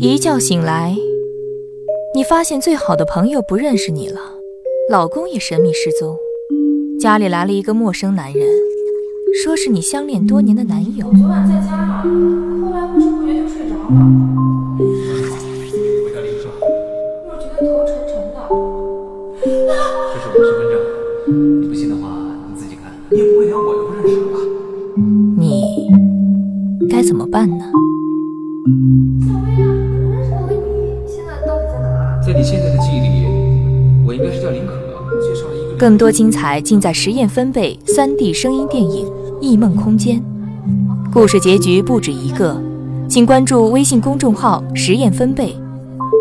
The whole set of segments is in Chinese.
一觉醒来，你发现最好的朋友不认识你了，老公也神秘失踪，家里来了一个陌生男人，说是你相恋多年的男友。昨晚在家，后来不知不觉就睡着了。我叫林克，我觉得头沉沉的。这是我的身份证，你不信的话你自己看。你也不会连我都不认识了吧？你该怎么办呢？在？你现在的记忆里，我应该是叫林可。更多精彩尽在实验分贝 3D 声音电影《异梦空间》，故事结局不止一个，请关注微信公众号“实验分贝”，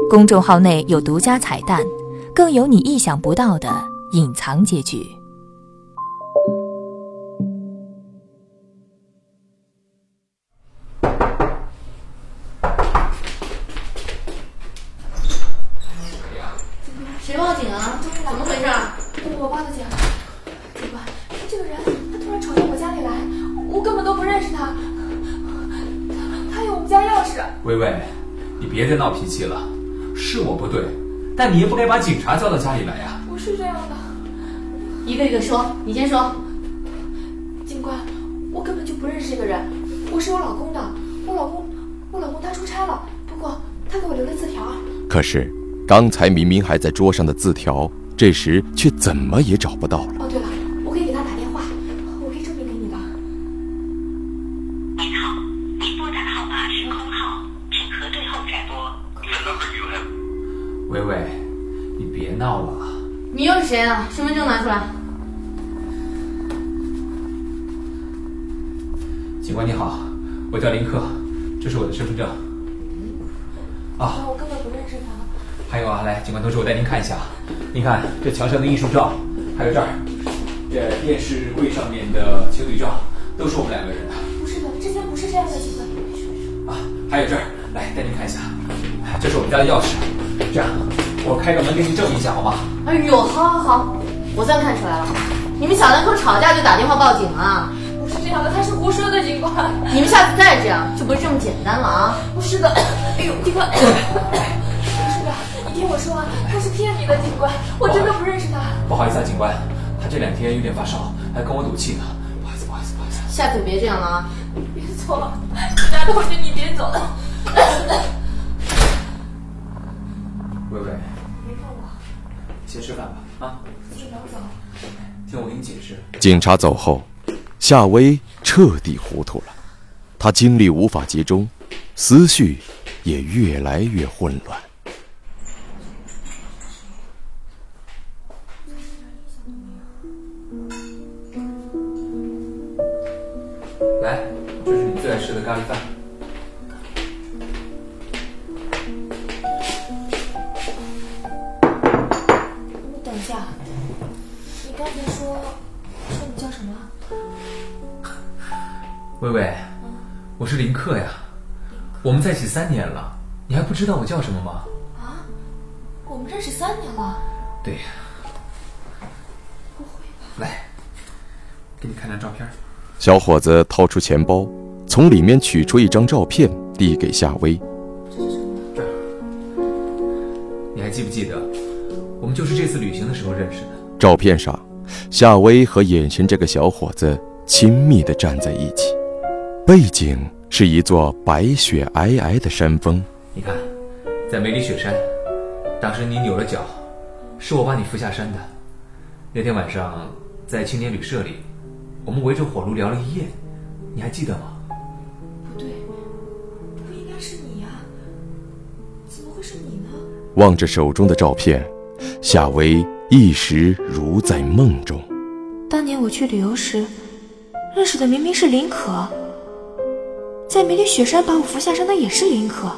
公众号内有独家彩蛋，更有你意想不到的隐藏结局。薇薇，你别再闹脾气了，是我不对，但你也不该把警察叫到家里来呀、不是这样的，一个一个说，你先说。警官，我根本就不认识这个人，我是我老公的。我老公，我老公他出差了，不过他给我留了字条。可是，刚才明明还在桌上的字条，这时却怎么也找不到了。哦，对了，你又是谁啊？身份证拿出来。警官你好，我叫林克，这是我的身份证。啊，我根本不认识他。还有啊，来，警官同志，我带您看一下。您看这墙上的艺术照，还有这儿，这电视柜上面的情侣照，都是我们两个人的。不是的，之前不是这样的，警官。啊，还有这儿，来带您看一下，这是我们家的钥匙。这样，我开个门给你证明一下，好吗？哎呦，好好好，我算看出来了，你们小两口吵架就打电话报警啊？不是这样的，他是胡说的，警官。你们下次再这样就不是这么简单了啊！不是的，哎呦，警官，不是的，你听我说啊，他是骗你的，警官，我真的不认识他。不好意思啊，警官，他这两天有点发烧，还跟我赌气呢。不好意思，不好意思，不好意思。下次别这样了啊！别走了，亲爱的，我求你别走。薇薇，先吃饭吧，啊。听我给你解释。警察走后，夏薇彻底糊涂了，她精力无法集中，思绪也越来越混乱。来，这是你最爱吃的咖喱饭。薇薇，我是林克呀，我们在一起三年了，你还不知道我叫什么吗？啊，我们认识三年了。对呀，不会吧？来，给你看张照片。小伙子掏出钱包，从里面取出一张照片，递给夏薇。这儿，你还记不记得，我们就是这次旅行的时候认识的？照片上，夏薇和眼前这个小伙子亲密的站在一起，背景是一座白雪皑皑的山峰。你看，在梅里雪山，当时你扭了脚，是我把你扶下山的。那天晚上，在青年旅社里，我们围着火炉聊了一夜，你还记得吗？不对，不应该是你呀、怎么会是你呢？望着手中的照片，夏薇一时如在梦中。当年我去旅游时，认识的明明是林可，在梅里雪山把我扶下山的也是林可，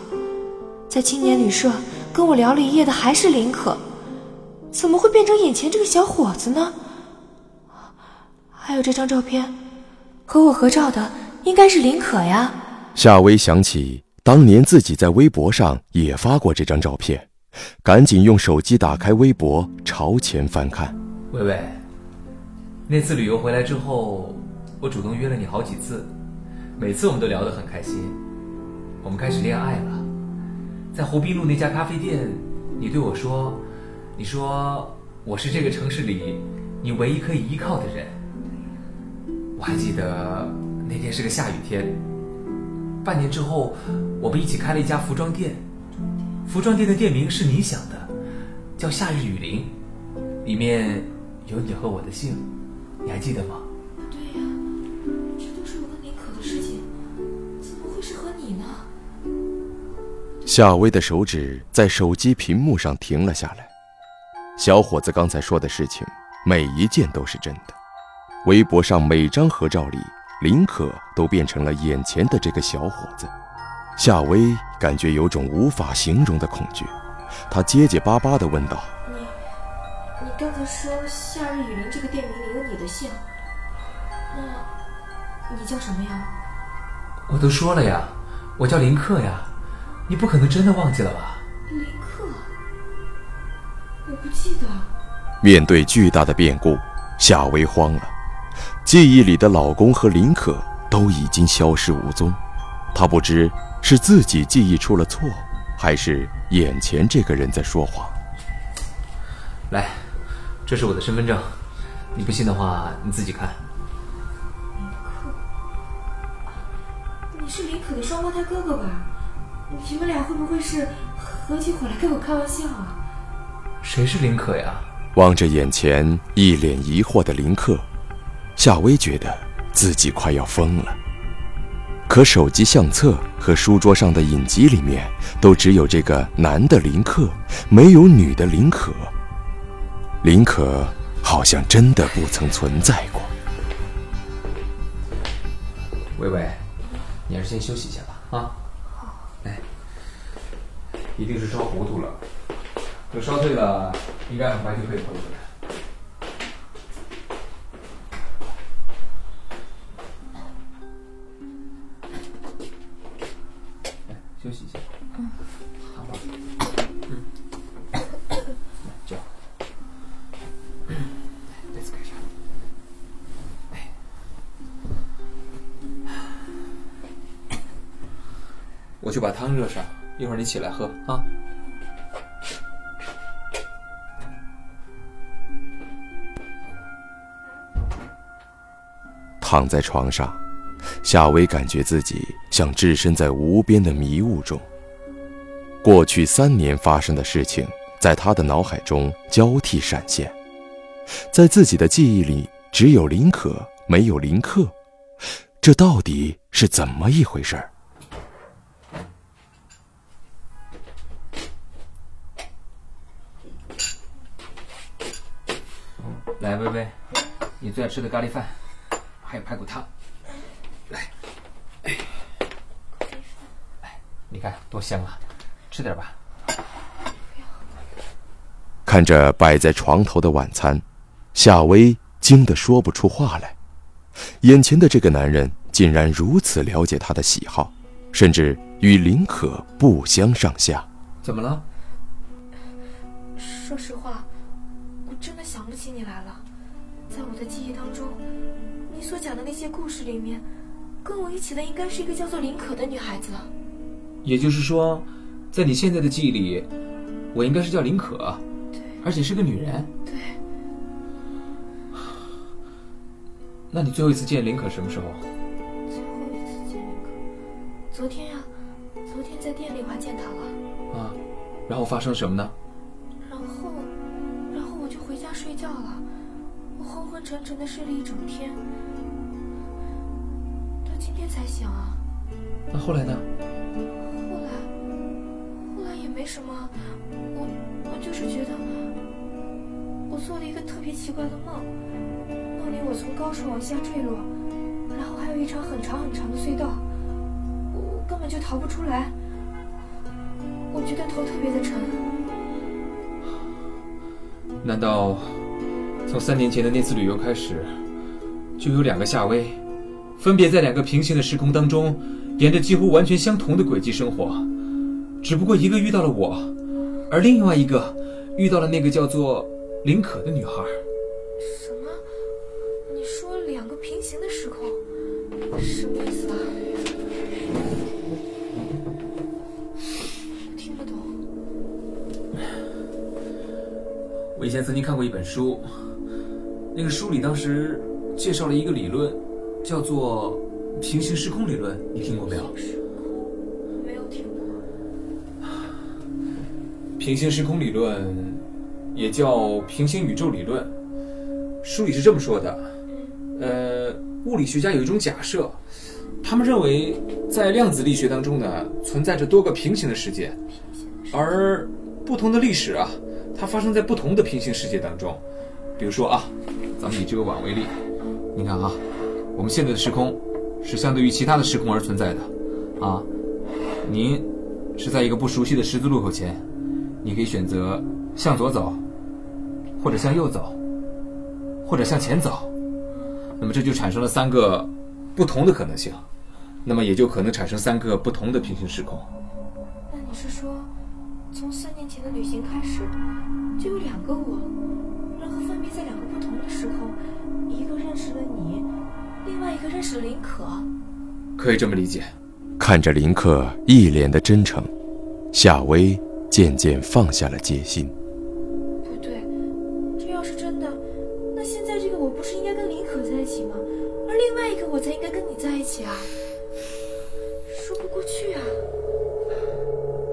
在青年旅社跟我聊了一夜的还是林可，怎么会变成眼前这个小伙子呢？还有这张照片，和我合照的应该是林可呀。夏薇想起当年自己在微博上也发过这张照片，赶紧用手机打开微博，朝前翻看。薇薇，那次旅游回来之后，我主动约了你好几次，每次我们都聊得很开心，我们开始恋爱了。在湖滨路那家咖啡店，你对我说，你说我是这个城市里你唯一可以依靠的人。我还记得那天是个下雨天。半年之后，我们一起开了一家服装店，服装店的店名是你想的，叫夏日雨林，里面有你和我的姓，你还记得吗？夏薇的手指在手机屏幕上停了下来。小伙子刚才说的事情，每一件都是真的。微博上每张合照里。林可都变成了眼前的这个小伙子，夏薇感觉有种无法形容的恐惧，她结结巴巴地问道：“你，你刚才说夏日雨林这个店名里有你的姓，那，你叫什么呀？”我都说了呀，我叫林克呀，你不可能真的忘记了吧？林克，我不记得。面对巨大的变故，夏薇慌了。记忆里的老公和林可都已经消失无踪，她不知是自己记忆出了错，还是眼前这个人在说谎。来，这是我的身份证，你不信的话你自己看。林可，你是林可的双胞胎哥哥吧？你们俩会不会是合起伙来跟我开玩笑啊？谁是林可呀？望着眼前一脸疑惑的林克。夏薇觉得自己快要疯了，可手机相册和书桌上的影集里面都只有这个男的林克，没有女的林可。林可好像真的不曾存在过。微微，你还是先休息一下吧，啊。来，一定是烧糊涂了，等烧退了，应该很快就可以回来。我去把汤热上，一会儿你起来喝啊。躺在床上，夏薇感觉自己像置身在无边的迷雾中。过去三年发生的事情，在她的脑海中交替闪现，在自己的记忆里，只有林可，没有林克，这到底是怎么一回事儿？来，微微，你最爱吃的咖喱饭，还有排骨汤，来，哎，你看多香啊，吃点吧。看着摆在床头的晚餐，夏薇惊得说不出话来。眼前的这个男人竟然如此了解她的喜好，甚至与林可不相上下。怎么了？说实话。些故事里面，跟我一起的应该是一个叫做林可的女孩子。也就是说，在你现在的记忆里，我应该是叫林可，对，而且是个女人。对。那你最后一次见林可什么时候？最后一次见林可，昨天呀，昨天在店里我还见她了。啊，然后发生什么呢？然后，然后我就回家睡觉了，我昏昏沉沉的睡了一整天，天才醒啊。那后来呢？后来，后来也没什么，我我就是觉得，我做了一个特别奇怪的梦，梦里我从高处往下坠落，然后还有一场很长很长的隧道，我根本就逃不出来，我觉得头特别的沉。难道？从三年前的那次旅游开始，就有两个夏薇，分别在两个平行的时空当中沿着几乎完全相同的轨迹生活。只不过一个遇到了我而另外一个遇到了那个叫做林可的女孩什么？你说两个平行的时空？什么意思啊？我听不懂。我以前曾经看过一本书那个书里当时介绍了一个理论叫做平行时空理论，你听过没有？没有听过。平行时空理论也叫平行宇宙理论，书里是这么说的。呃，物理学家有一种假设，他们认为在量子力学当中呢，存在着多个平行的世界，而不同的历史啊，它发生在不同的平行世界当中。比如说啊，咱们以这个碗为例，你看啊，我们现在的时空是相对于其他的时空而存在的，啊，您是在一个不熟悉的十字路口前。你可以选择向左走，或者向右走，或者向前走。那么这就产生了三个不同的可能性，那么也就可能产生三个不同的平行时空。那你是说，从三年前的旅行开始，就有两个我，然后分别在两个不同的时空，一个认识了你，另外一个认识了林可。可以这么理解。看着林克一脸的真诚，夏薇。渐渐放下了戒心。不对，这要是真的，那现在这个我不是应该跟林可在一起吗？而另外一个我才应该跟你在一起啊！说不过去啊。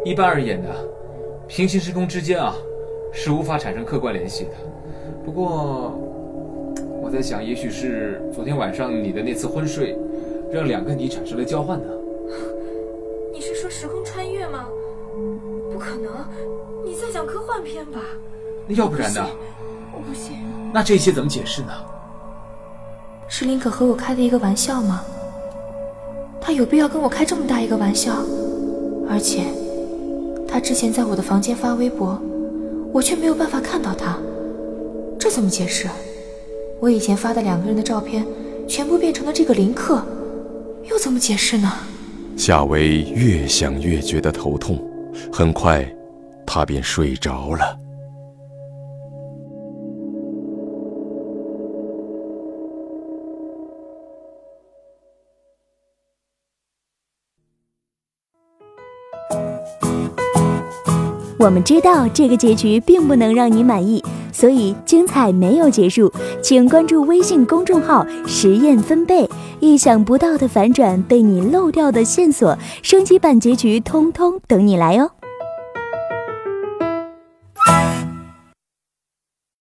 一般而言呢，平行时空之间啊，是无法产生客观联系的。不过，我在想，也许是昨天晚上你的那次昏睡，让两个你产生了交换呢。你是说时空穿越吗？不可能，你在讲科幻片吧？那要不然呢？我不信。那这些怎么解释呢？是林可和我开的一个玩笑吗？他有必要跟我开这么大一个玩笑？而且，他之前在我的房间发微博，我却没有办法看到他，这怎么解释？我以前发的两个人的照片，全部变成了这个林克，又怎么解释呢？夏薇越想越觉得头痛。很快，她便睡着了。我们知道这个结局并不能让你满意，所以精彩没有结束，请关注微信公众号“实验分贝”，意想不到的反转，被你漏掉的线索，升级版结局通通等你来哦。